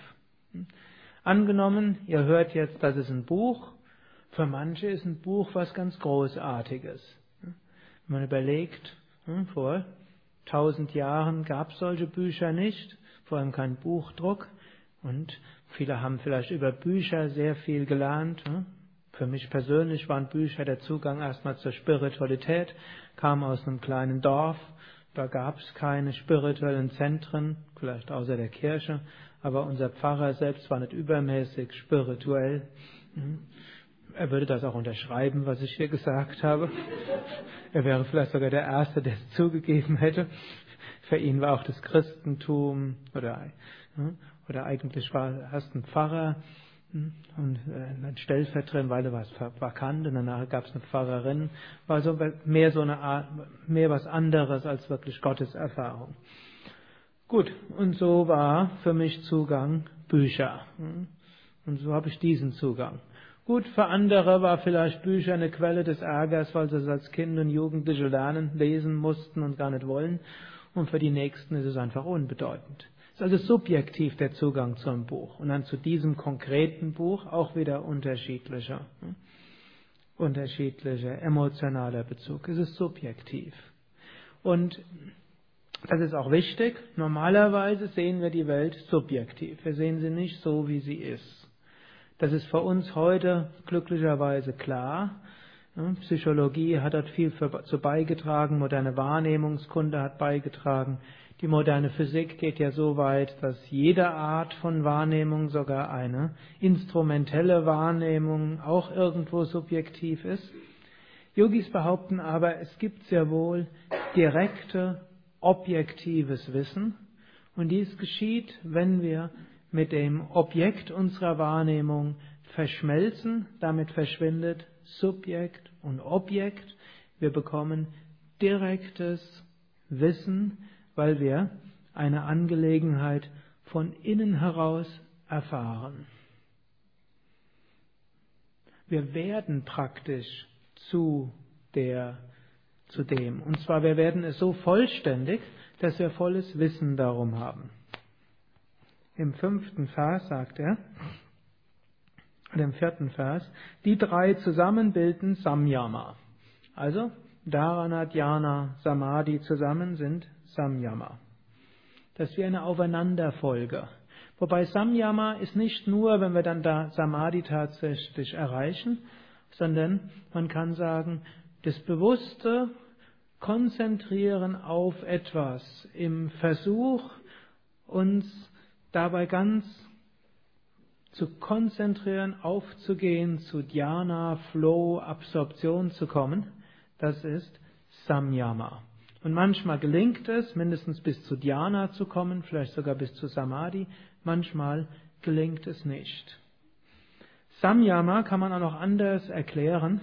Angenommen, ihr hört jetzt, das ist ein Buch. Für manche ist ein Buch was ganz Großartiges. Wenn man überlegt, hm, vor tausend Jahren gab es solche Bücher nicht, vor allem kein Buchdruck. Und viele haben vielleicht über Bücher sehr viel gelernt. Hm. Für mich persönlich waren Bücher der Zugang erstmal zur Spiritualität, kam aus einem kleinen Dorf, da gab es keine spirituellen Zentren, vielleicht außer der Kirche, aber unser Pfarrer selbst war nicht übermäßig spirituell. Hm. Er würde das auch unterschreiben, was ich hier gesagt habe. Er wäre vielleicht sogar der Erste, der es zugegeben hätte. Für ihn war auch das Christentum oder, hm, oder eigentlich war er erst ein Pfarrer und äh, ein Stellvertreter, weil er was vakant und danach gab es eine Pfarrerin, war so mehr so eine Art, mehr was anderes als wirklich Gottes Erfahrung. Gut, und so war für mich Zugang Bücher. Hm? Und so habe ich diesen Zugang. Gut, für andere war vielleicht Bücher eine Quelle des Ärgers, weil sie es als Kind und Jugendliche lernen, lesen mussten und gar nicht wollen. Und für die Nächsten ist es einfach unbedeutend. Es ist also subjektiv der Zugang zum Buch. Und dann zu diesem konkreten Buch auch wieder unterschiedlicher, hm? unterschiedlicher emotionaler Bezug. Es ist subjektiv. Und das ist auch wichtig. Normalerweise sehen wir die Welt subjektiv. Wir sehen sie nicht so, wie sie ist. Das ist für uns heute glücklicherweise klar. Psychologie hat dort viel dazu beigetragen, moderne Wahrnehmungskunde hat beigetragen, Die moderne Physik geht ja so weit, dass jede Art von Wahrnehmung, sogar eine instrumentelle Wahrnehmung, auch irgendwo subjektiv ist. Yogis behaupten aber, es gibt sehr wohl direkte, objektives Wissen und dies geschieht, wenn wir mit dem Objekt unserer Wahrnehmung verschmelzen, damit verschwindet Subjekt und Objekt. Wir bekommen direktes Wissen, weil wir eine Angelegenheit von innen heraus erfahren. Wir werden praktisch zu der, zu dem. Und zwar, wir werden es so vollständig, dass wir volles Wissen darum haben. Im fünften Vers sagt er, oder im vierten Vers, die drei zusammen bilden Samyama. Also, Dharana, Dhyana, Samadhi zusammen sind Samyama. Das ist wie eine Aufeinanderfolge. Wobei Samyama ist nicht nur, wenn wir dann da Samadhi tatsächlich erreichen, sondern man kann sagen, das bewusste Konzentrieren auf etwas im Versuch, uns dabei ganz zu konzentrieren, aufzugehen, zu Dhyana, Flow, Absorption zu kommen, das ist Samyama. Und manchmal gelingt es, mindestens bis zu Dhyana zu kommen, vielleicht sogar bis zu Samadhi, manchmal gelingt es nicht. Samyama kann man auch noch anders erklären.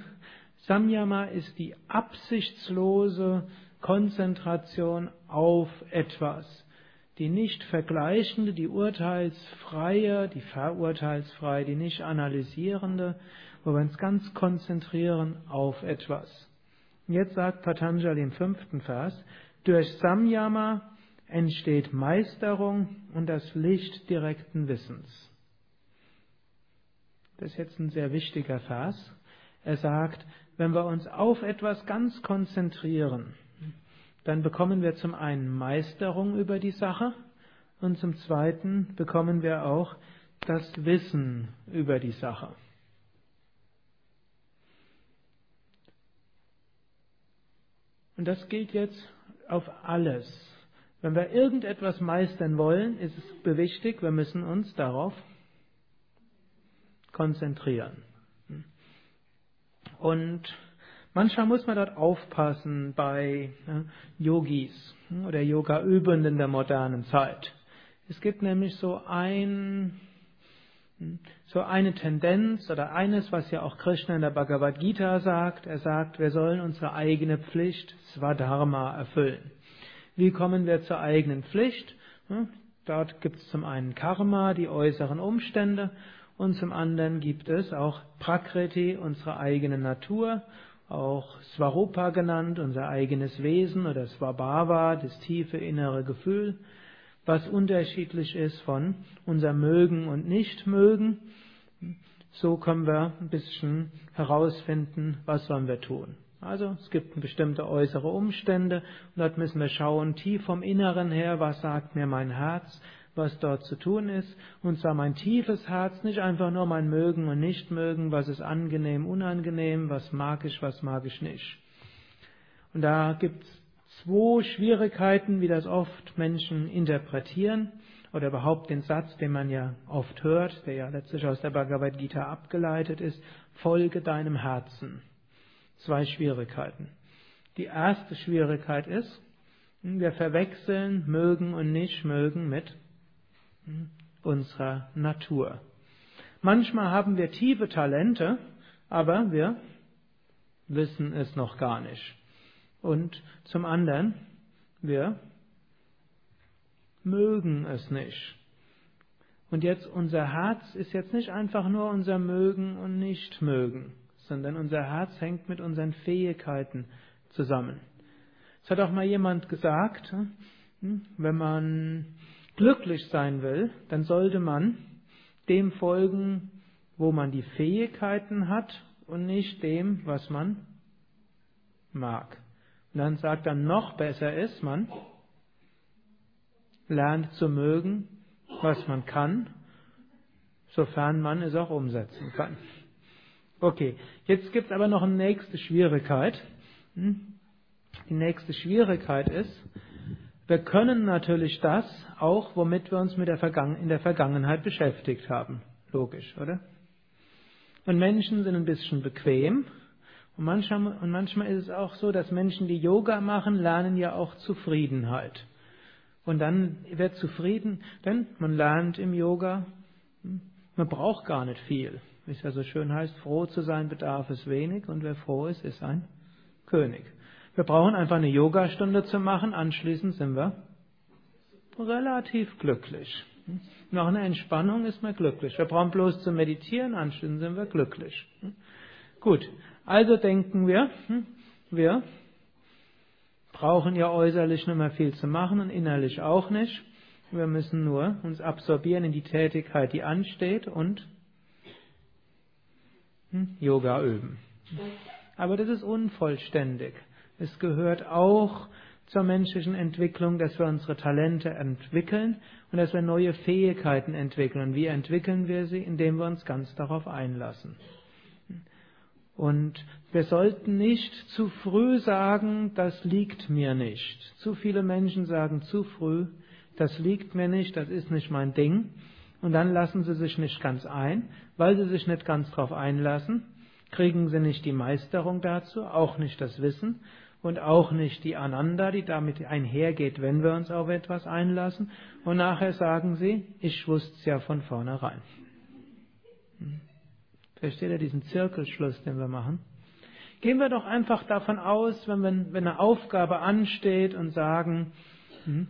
Samyama ist die absichtslose Konzentration auf etwas. Die nicht vergleichende, die urteilsfreie, die verurteilsfreie, die nicht analysierende, wo wir uns ganz konzentrieren auf etwas. Jetzt sagt Patanjali im fünften Vers, durch Samyama entsteht Meisterung und das Licht direkten Wissens. Das ist jetzt ein sehr wichtiger Vers. Er sagt, wenn wir uns auf etwas ganz konzentrieren, dann bekommen wir zum einen Meisterung über die Sache und zum zweiten bekommen wir auch das Wissen über die Sache. Und das gilt jetzt auf alles. Wenn wir irgendetwas meistern wollen, ist es wichtig, wir müssen uns darauf konzentrieren. Und manchmal muss man dort aufpassen bei Yogis oder Yoga-Übenden der modernen Zeit. Es gibt nämlich so ein, so eine Tendenz oder eines, was ja auch Krishna in der Bhagavad Gita sagt. Er sagt, wir sollen unsere eigene Pflicht, Swadharma, erfüllen. Wie kommen wir zur eigenen Pflicht? Dort gibt es zum einen Karma, die äußeren Umstände, und zum anderen gibt es auch Prakriti, unsere eigene Natur, auch Svarupa genannt, unser eigenes Wesen oder Svabhava, das tiefe innere Gefühl, was unterschiedlich ist von unser Mögen und Nichtmögen. So können wir ein bisschen herausfinden, was sollen wir tun. Also es gibt bestimmte äußere Umstände und dort müssen wir schauen, tief vom Inneren her, was sagt mir mein Herz, was dort zu tun ist, und zwar mein tiefes Herz, nicht einfach nur mein Mögen und Nichtmögen, was ist angenehm, unangenehm, was mag ich, was mag ich nicht. Und da gibt es zwei Schwierigkeiten, wie das oft Menschen interpretieren, oder überhaupt den Satz, den man ja oft hört, der ja letztlich aus der Bhagavad Gita abgeleitet ist, folge deinem Herzen. Zwei Schwierigkeiten. Die erste Schwierigkeit ist, wir verwechseln mögen und nicht mögen mit unserer Natur. Manchmal haben wir tiefe Talente, aber wir wissen es noch gar nicht. Und zum anderen, wir mögen es nicht. Und jetzt unser Herz ist jetzt nicht einfach nur unser Mögen und Nichtmögen, sondern unser Herz hängt mit unseren Fähigkeiten zusammen. Es hat auch mal jemand gesagt, hm, wenn man glücklich sein will, dann sollte man dem folgen, wo man die Fähigkeiten hat und nicht dem, was man mag. Und dann sagt er, noch besser ist, man lernt zu mögen, was man kann, sofern man es auch umsetzen kann. Okay, jetzt gibt es aber noch eine nächste Schwierigkeit. Hm? Die nächste Schwierigkeit ist, Wir können natürlich das auch, womit wir uns mit der in der Vergangenheit beschäftigt haben. Logisch, oder? Und Menschen sind ein bisschen bequem. Und manchmal, und manchmal ist es auch so, dass Menschen, die Yoga machen, lernen ja auch Zufriedenheit. Und dann wird zufrieden, denn man lernt im Yoga, hm, man braucht gar nicht viel. Wie es ja so schön heißt, froh zu sein bedarf es wenig und wer froh ist, ist ein König. Wir brauchen einfach eine Yogastunde zu machen, anschließend sind wir relativ glücklich. Nach einer Entspannung ist man glücklich. Wir brauchen bloß zu meditieren, anschließend sind wir glücklich. Gut, also denken wir, wir brauchen ja äußerlich nicht mehr viel zu machen und innerlich auch nicht. Wir müssen nur uns absorbieren in die Tätigkeit, die ansteht und Yoga üben. Aber das ist unvollständig. Es gehört auch zur menschlichen Entwicklung, dass wir unsere Talente entwickeln und dass wir neue Fähigkeiten entwickeln. Und wie entwickeln wir sie? Indem wir uns ganz darauf einlassen. Und wir sollten nicht zu früh sagen, das liegt mir nicht. Zu viele Menschen sagen zu früh, das liegt mir nicht, das ist nicht mein Ding. Und dann lassen sie sich nicht ganz ein, weil sie sich nicht ganz darauf einlassen, kriegen sie nicht die Meisterung dazu, auch nicht das Wissen und auch nicht die Ananda, die damit einhergeht, wenn wir uns auf etwas einlassen. Und nachher sagen sie, ich wusste es ja von vornherein. Hm. Versteht ihr diesen Zirkelschluss, den wir machen? Gehen wir doch einfach davon aus, wenn, wir, wenn eine Aufgabe ansteht und sagen, hm,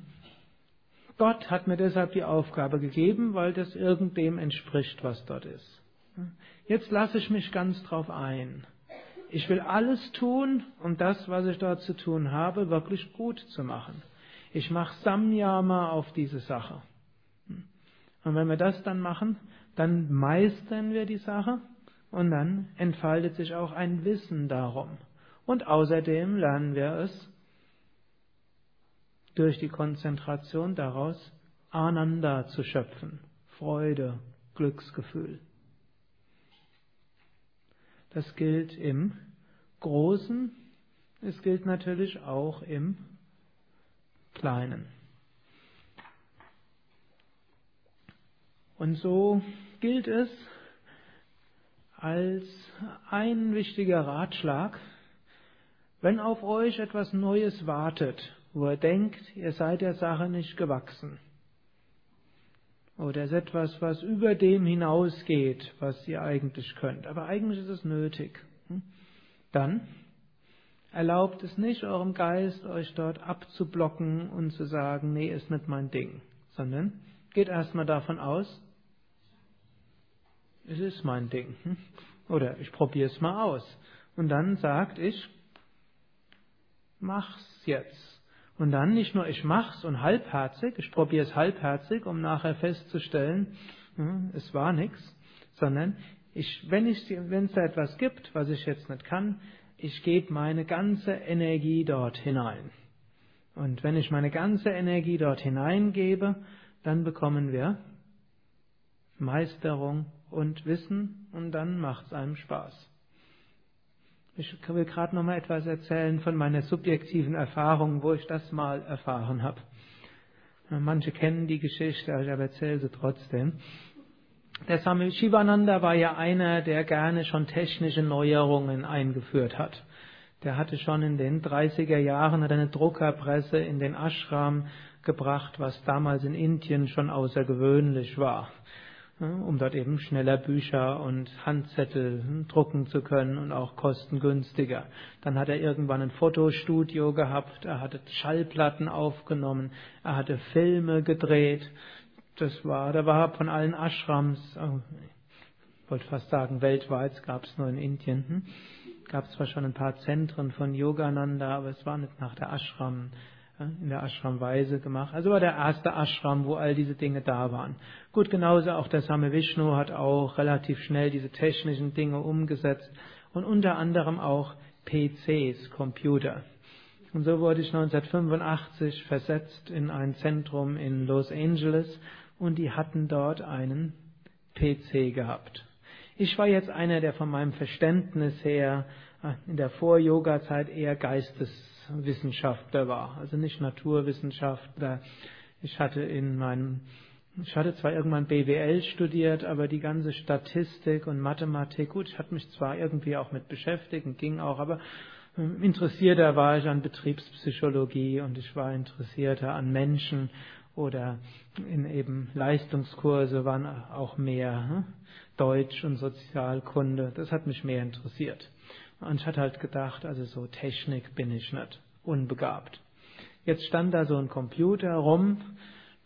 Gott hat mir deshalb die Aufgabe gegeben, weil das irgendem entspricht, was dort ist. Hm. Jetzt lasse ich mich ganz drauf ein ich will alles tun, um das, was ich dort zu tun habe, wirklich gut zu machen. Ich mache Samyama auf diese Sache. Und wenn wir das dann machen, dann meistern wir die Sache und dann entfaltet sich auch ein Wissen darum. Und außerdem lernen wir es durch die Konzentration daraus, Ananda zu schöpfen, Freude, Glücksgefühl. Das gilt im Großen, es gilt natürlich auch im Kleinen. Und so gilt es als ein wichtiger Ratschlag, wenn auf euch etwas Neues wartet, wo ihr denkt, ihr seid der Sache nicht gewachsen, oder ist etwas, was über dem hinausgeht, was ihr eigentlich könnt. Aber eigentlich ist es nötig. Hm? Dann erlaubt es nicht eurem Geist, euch dort abzublocken und zu sagen, nee, ist nicht mein Ding, sondern geht erstmal davon aus, es ist mein Ding. Hm? Oder ich probiere es mal aus. Und dann sagt ich, mach's jetzt. Und dann nicht nur ich mach's und halbherzig, ich probiere es halbherzig, um nachher festzustellen, hm, es war nichts, sondern ich, wenn ich, wenn es da etwas gibt, was ich jetzt nicht kann, ich gebe meine ganze Energie dort hinein. Und wenn ich meine ganze Energie dort hineingebe, dann bekommen wir Meisterung und Wissen und dann macht es einem Spaß. Ich will gerade noch mal etwas erzählen von meiner subjektiven Erfahrung, wo ich das mal erfahren habe. Manche kennen die Geschichte, aber ich erzähle sie trotzdem. Der Swami Shivananda war ja einer, der gerne schon technische Neuerungen eingeführt hat. Der hatte schon in den 30er Jahren eine Druckerpresse in den Ashram gebracht, was damals in Indien schon außergewöhnlich war um dort eben schneller Bücher und Handzettel drucken zu können und auch kostengünstiger. Dann hat er irgendwann ein Fotostudio gehabt, er hatte Schallplatten aufgenommen, er hatte Filme gedreht. Das war, da war von allen Ashrams, oh, ich wollte fast sagen weltweit, gab es nur in Indien, hm? gab es zwar schon ein paar Zentren von Yogananda, aber es war nicht nach der Ashram in der Ashram-Weise gemacht. Also war der erste Ashram, wo all diese Dinge da waren. Gut, genauso auch der Same Vishnu hat auch relativ schnell diese technischen Dinge umgesetzt und unter anderem auch PCs, Computer. Und so wurde ich 1985 versetzt in ein Zentrum in Los Angeles und die hatten dort einen PC gehabt. Ich war jetzt einer, der von meinem Verständnis her in der Vor-Yoga-Zeit eher Geisteswissenschaftler war, also nicht Naturwissenschaftler. Ich hatte in meinem ich hatte zwar irgendwann BWL studiert, aber die ganze Statistik und Mathematik, gut, ich hatte mich zwar irgendwie auch mit beschäftigt und ging auch, aber ähm, interessierter war ich an Betriebspsychologie und ich war interessierter an Menschen oder in eben Leistungskurse waren auch mehr hm? Deutsch und Sozialkunde. Das hat mich mehr interessiert. Und ich hatte halt gedacht, also so Technik bin ich nicht, unbegabt. Jetzt stand da so ein Computer rum,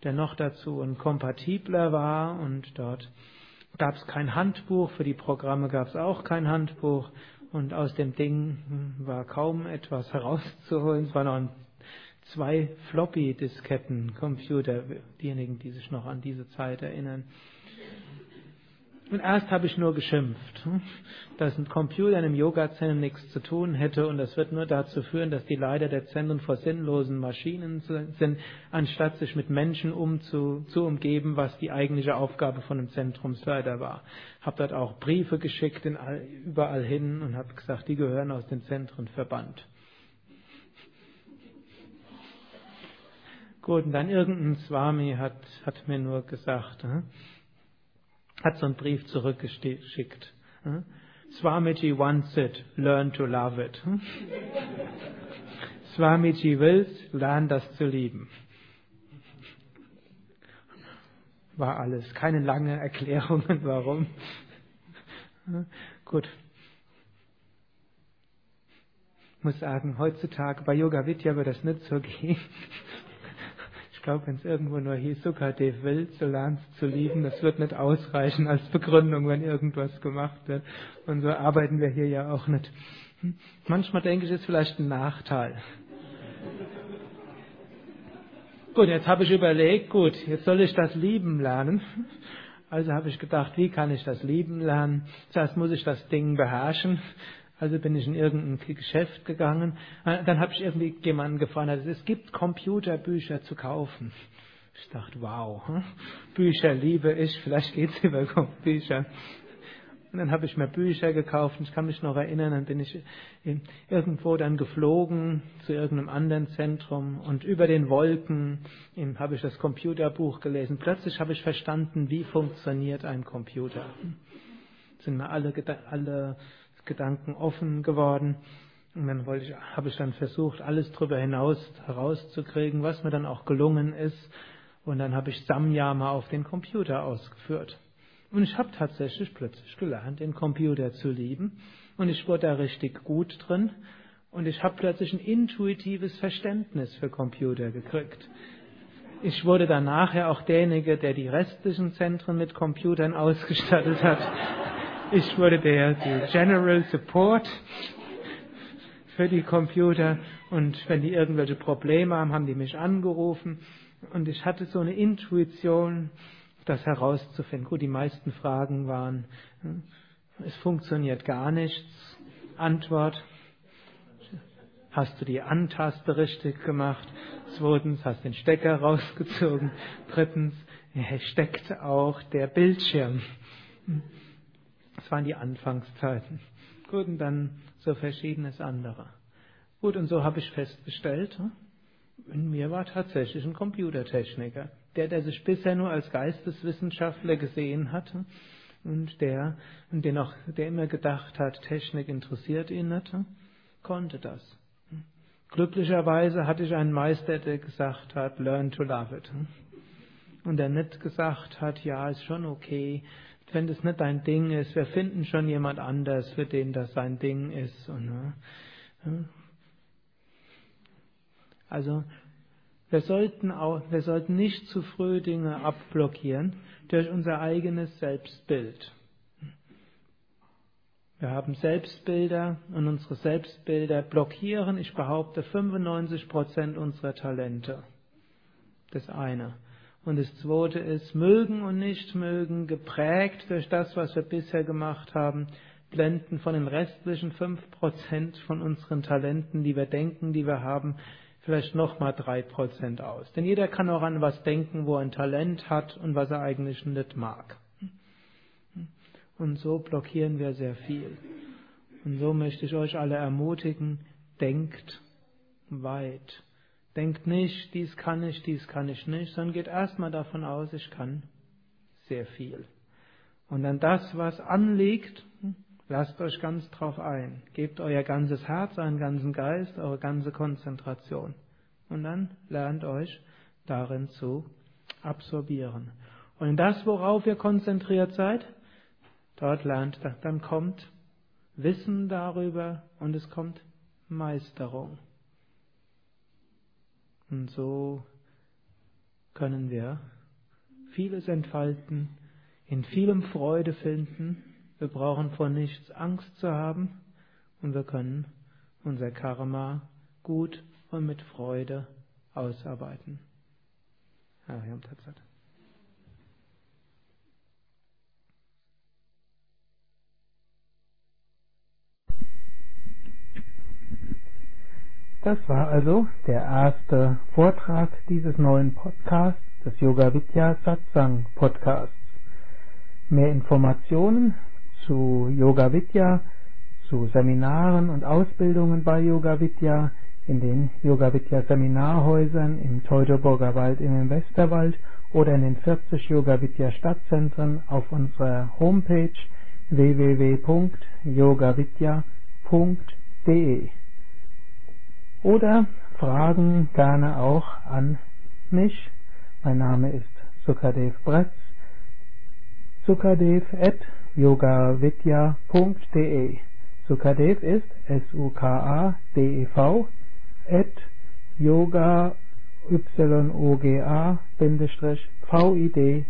der noch dazu ein kompatibler war und dort gab es kein Handbuch, für die Programme gab es auch kein Handbuch und aus dem Ding war kaum etwas herauszuholen. Es waren noch zwei Floppy-Disketten-Computer, diejenigen, die sich noch an diese Zeit erinnern. Und erst habe ich nur geschimpft, hm, dass ein Computer in einem Yoga-Zentrum nichts zu tun hätte und das wird nur dazu führen, dass die Leiter der Zentren vor sinnlosen Maschinen sind, anstatt sich mit Menschen umzu, zu umgeben, was die eigentliche Aufgabe von einem Zentrumsleiter war. Habe dort auch Briefe geschickt in all, überall hin und habe gesagt, die gehören aus den Zentren verbannt. Gut, und dann irgendein Swami hat, hat mir nur gesagt, hm, hat so einen Brief zurückgeschickt. Hm? Swamiji wants it, learn to love it. Hm? Swamiji will, lern das zu lieben. War alles. Keine lange Erklärungen, warum. Hm? Gut. Ich muss sagen, heutzutage bei Yoga Vidya wird das nicht so gehen glaube, wenn es irgendwo nur hieß, Sukadev will, so lernst zu lieben, das wird nicht ausreichen als Begründung, wenn irgendwas gemacht wird. Und so arbeiten wir hier ja auch nicht. Hm? Manchmal denke ich, ist vielleicht ein Nachteil. Gut, jetzt habe ich überlegt, gut, jetzt soll ich das Lieben lernen. Also habe ich gedacht, wie kann ich das Lieben lernen? Zuerst muss ich das Ding beherrschen. Also bin ich in irgendein Geschäft gegangen. Äh, dann habe ich irgendwie jemanden gefragt, also es gibt Computerbücher zu kaufen. Ich dachte, wow, hm? Bücher liebe ich, vielleicht geht es über Bücher. Und dann habe ich mir Bücher gekauft. Ich kann mich noch erinnern, dann bin ich irgendwo dann geflogen zu irgendeinem anderen Zentrum und über den Wolken habe ich das Computerbuch gelesen. Plötzlich habe ich verstanden, wie funktioniert ein Computer. Sind mir alle, alle Gedanken offen geworden. Und dann wollte ich, habe ich dann versucht, alles darüber hinaus herauszukriegen, was mir dann auch gelungen ist. Und dann habe ich Samyama auf den Computer ausgeführt. Und ich habe tatsächlich plötzlich gelernt, den Computer zu lieben. Und ich wurde da richtig gut drin. Und ich habe plötzlich ein intuitives Verständnis für Computer gekriegt. Ich wurde dann nachher auch derjenige, der die restlichen Zentren mit Computern ausgestattet hat. Ich wurde der, General Support für die Computer und wenn die irgendwelche Probleme haben, haben die mich angerufen und ich hatte so eine Intuition, das herauszufinden. Gut, die meisten Fragen waren, hm, es funktioniert gar nichts. Antwort, hast du die Antaste richtig gemacht? Zweitens, hast den Stecker rausgezogen? Drittens, steckt auch der Bildschirm. Das waren die Anfangszeiten. Gut, und dann so verschiedenes andere. Gut, und so habe ich festgestellt, hm, in mir war tatsächlich ein Computertechniker. Der, der sich bisher nur als Geisteswissenschaftler gesehen hatte und der, und den auch, der immer gedacht hat, Technik interessiert ihn nicht, hm, konnte das. Glücklicherweise hatte ich einen Meister, der gesagt hat, learn to love it. Hm. Und der nicht gesagt hat, ja, ist schon okay, wenn das nicht dein Ding ist, wir finden schon jemand anders, für den das sein Ding ist. Und, ne? Also wir sollten, auch, wir sollten nicht zu früh Dinge abblockieren durch unser eigenes Selbstbild. Wir haben Selbstbilder und unsere Selbstbilder blockieren, ich behaupte, 95 Prozent unserer Talente. Das eine. Und das zweite ist mögen und nicht mögen, geprägt durch das, was wir bisher gemacht haben, blenden von den restlichen fünf Prozent von unseren Talenten, die wir denken, die wir haben, vielleicht nochmal drei Prozent aus. Denn jeder kann auch an was denken, wo er ein Talent hat und was er eigentlich nicht mag. Und so blockieren wir sehr viel. Und so möchte ich euch alle ermutigen, denkt weit. Denkt nicht, dies kann ich, dies kann ich nicht, sondern geht erstmal davon aus, ich kann sehr viel. Und dann das, was anliegt, lasst euch ganz drauf ein. Gebt euer ganzes Herz, euren ganzen Geist, eure ganze Konzentration. Und dann lernt euch darin zu absorbieren. Und das, worauf ihr konzentriert seid, dort lernt, dann kommt Wissen darüber und es kommt Meisterung. Und so können wir vieles entfalten, in vielem Freude finden. Wir brauchen vor nichts Angst zu haben und wir können unser Karma gut und mit Freude ausarbeiten. Hariam Tatsat. Das war also der erste Vortrag dieses neuen Podcasts, des Yoga Vidya Satsang Podcasts. Mehr Informationen zu Yoga Vidya, zu Seminaren und Ausbildungen bei Yoga Vidya in den Yoga Vidya Seminarhäusern im Teutoburger Wald im Westerwald oder in den 40 Yoga Vidya Stadtzentren auf unserer Homepage www.yogavidya.de oder Fragen gerne auch an mich. Mein Name ist Sukadev Bretz. Sukadev at yogavidya.de Sukadev ist S-U-K-A-D-E-V at yoga y-o-g-a v-i-d-y-a.de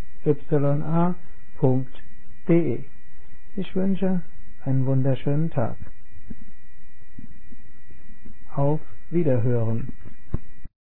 Ich wünsche einen wunderschönen Tag. Auf Wiederhören